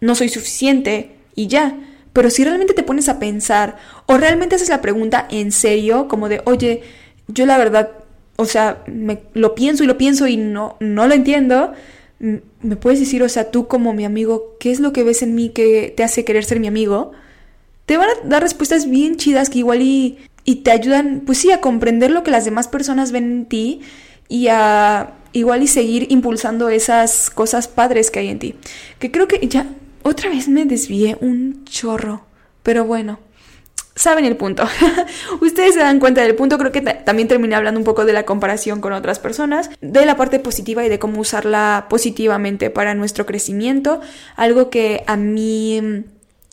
A: no soy suficiente y ya. Pero si realmente te pones a pensar o realmente haces la pregunta en serio, como de, oye, yo la verdad, o sea, me, lo pienso y lo pienso y no, no lo entiendo, me puedes decir, o sea, tú como mi amigo, ¿qué es lo que ves en mí que te hace querer ser mi amigo? Te van a dar respuestas bien chidas que igual y, y te ayudan, pues sí, a comprender lo que las demás personas ven en ti y a igual y seguir impulsando esas cosas padres que hay en ti. Que creo que ya otra vez me desvié un chorro, pero bueno, saben el punto. Ustedes se dan cuenta del punto, creo que también terminé hablando un poco de la comparación con otras personas, de la parte positiva y de cómo usarla positivamente para nuestro crecimiento, algo que a mí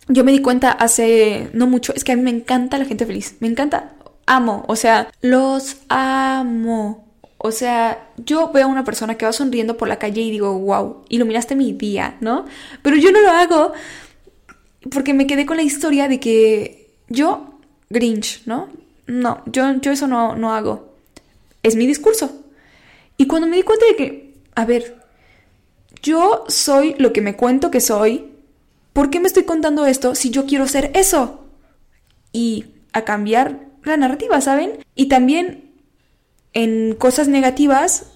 A: yo me di cuenta hace no mucho, es que a mí me encanta la gente feliz, me encanta, amo, o sea, los amo. O sea, yo veo a una persona que va sonriendo por la calle y digo, wow, iluminaste mi día, ¿no? Pero yo no lo hago porque me quedé con la historia de que yo, Grinch, ¿no? No, yo, yo eso no, no hago. Es mi discurso. Y cuando me di cuenta de que, a ver, yo soy lo que me cuento que soy, ¿por qué me estoy contando esto si yo quiero ser eso? Y a cambiar la narrativa, ¿saben? Y también en cosas negativas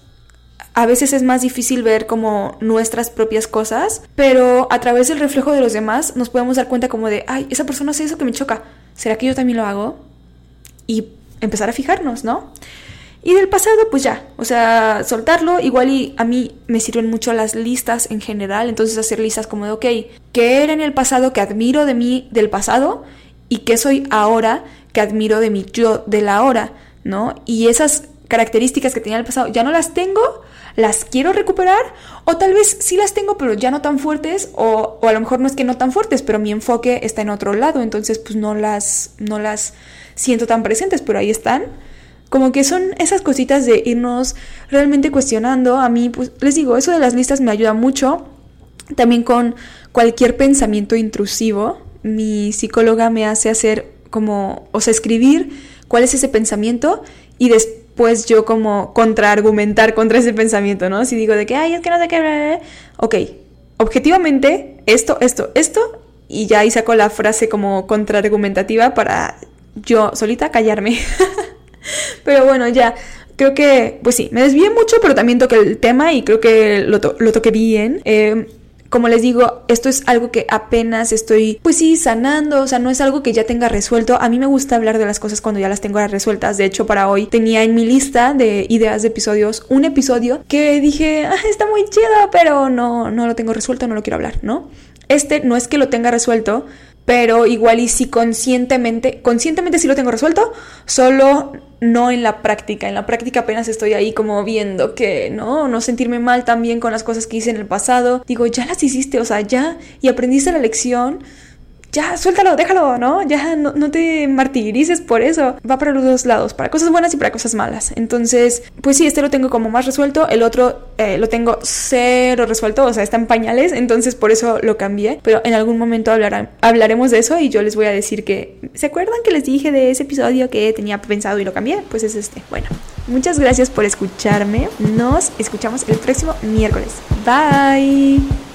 A: a veces es más difícil ver como nuestras propias cosas, pero a través del reflejo de los demás nos podemos dar cuenta como de, ay, esa persona hace eso que me choca, ¿será que yo también lo hago? Y empezar a fijarnos, ¿no? Y del pasado, pues ya, o sea, soltarlo, igual y a mí me sirven mucho las listas en general, entonces hacer listas como de, ok, ¿qué era en el pasado que admiro de mí del pasado? ¿Y qué soy ahora que admiro de mí yo de la hora? ¿No? Y esas características que tenía el pasado ya no las tengo, las quiero recuperar o tal vez sí las tengo pero ya no tan fuertes o, o, a lo mejor no es que no tan fuertes pero mi enfoque está en otro lado entonces pues no las no las siento tan presentes pero ahí están. Como que son esas cositas de irnos realmente cuestionando. A mí pues les digo eso de las listas me ayuda mucho. También con cualquier pensamiento intrusivo mi psicóloga me hace hacer como o sea escribir cuál es ese pensamiento y después pues yo como contraargumentar contra ese pensamiento, ¿no? Si digo de que, ay, es que no sé qué, ok, objetivamente, esto, esto, esto, y ya ahí saco la frase como contraargumentativa para yo solita callarme. pero bueno, ya, creo que, pues sí, me desvié mucho, pero también toqué el tema y creo que lo, to lo toqué bien. Eh, como les digo, esto es algo que apenas estoy, pues sí, sanando, o sea, no es algo que ya tenga resuelto. A mí me gusta hablar de las cosas cuando ya las tengo resueltas. De hecho, para hoy tenía en mi lista de ideas de episodios un episodio que dije, ah, está muy chido, pero no, no lo tengo resuelto, no lo quiero hablar, ¿no? Este no es que lo tenga resuelto, pero igual y si conscientemente, conscientemente sí lo tengo resuelto, solo no en la práctica. En la práctica apenas estoy ahí como viendo que, ¿no? No sentirme mal también con las cosas que hice en el pasado. Digo, ya las hiciste, o sea, ya, y aprendiste la lección ya, suéltalo, déjalo, ¿no? Ya no, te martirices por eso. Va para los dos lados, para cosas buenas y para cosas malas. Entonces, pues sí, este lo tengo como más resuelto, el otro eh, lo tengo cero resuelto, o sea, está en pañales, entonces por eso lo cambié. Pero en algún momento hablarán, hablaremos de eso y yo les voy a decir que, ¿se acuerdan que les dije de ese episodio que tenía pensado y lo cambié? Pues es este. Bueno, muchas gracias por escucharme. Nos escuchamos el próximo miércoles. Bye.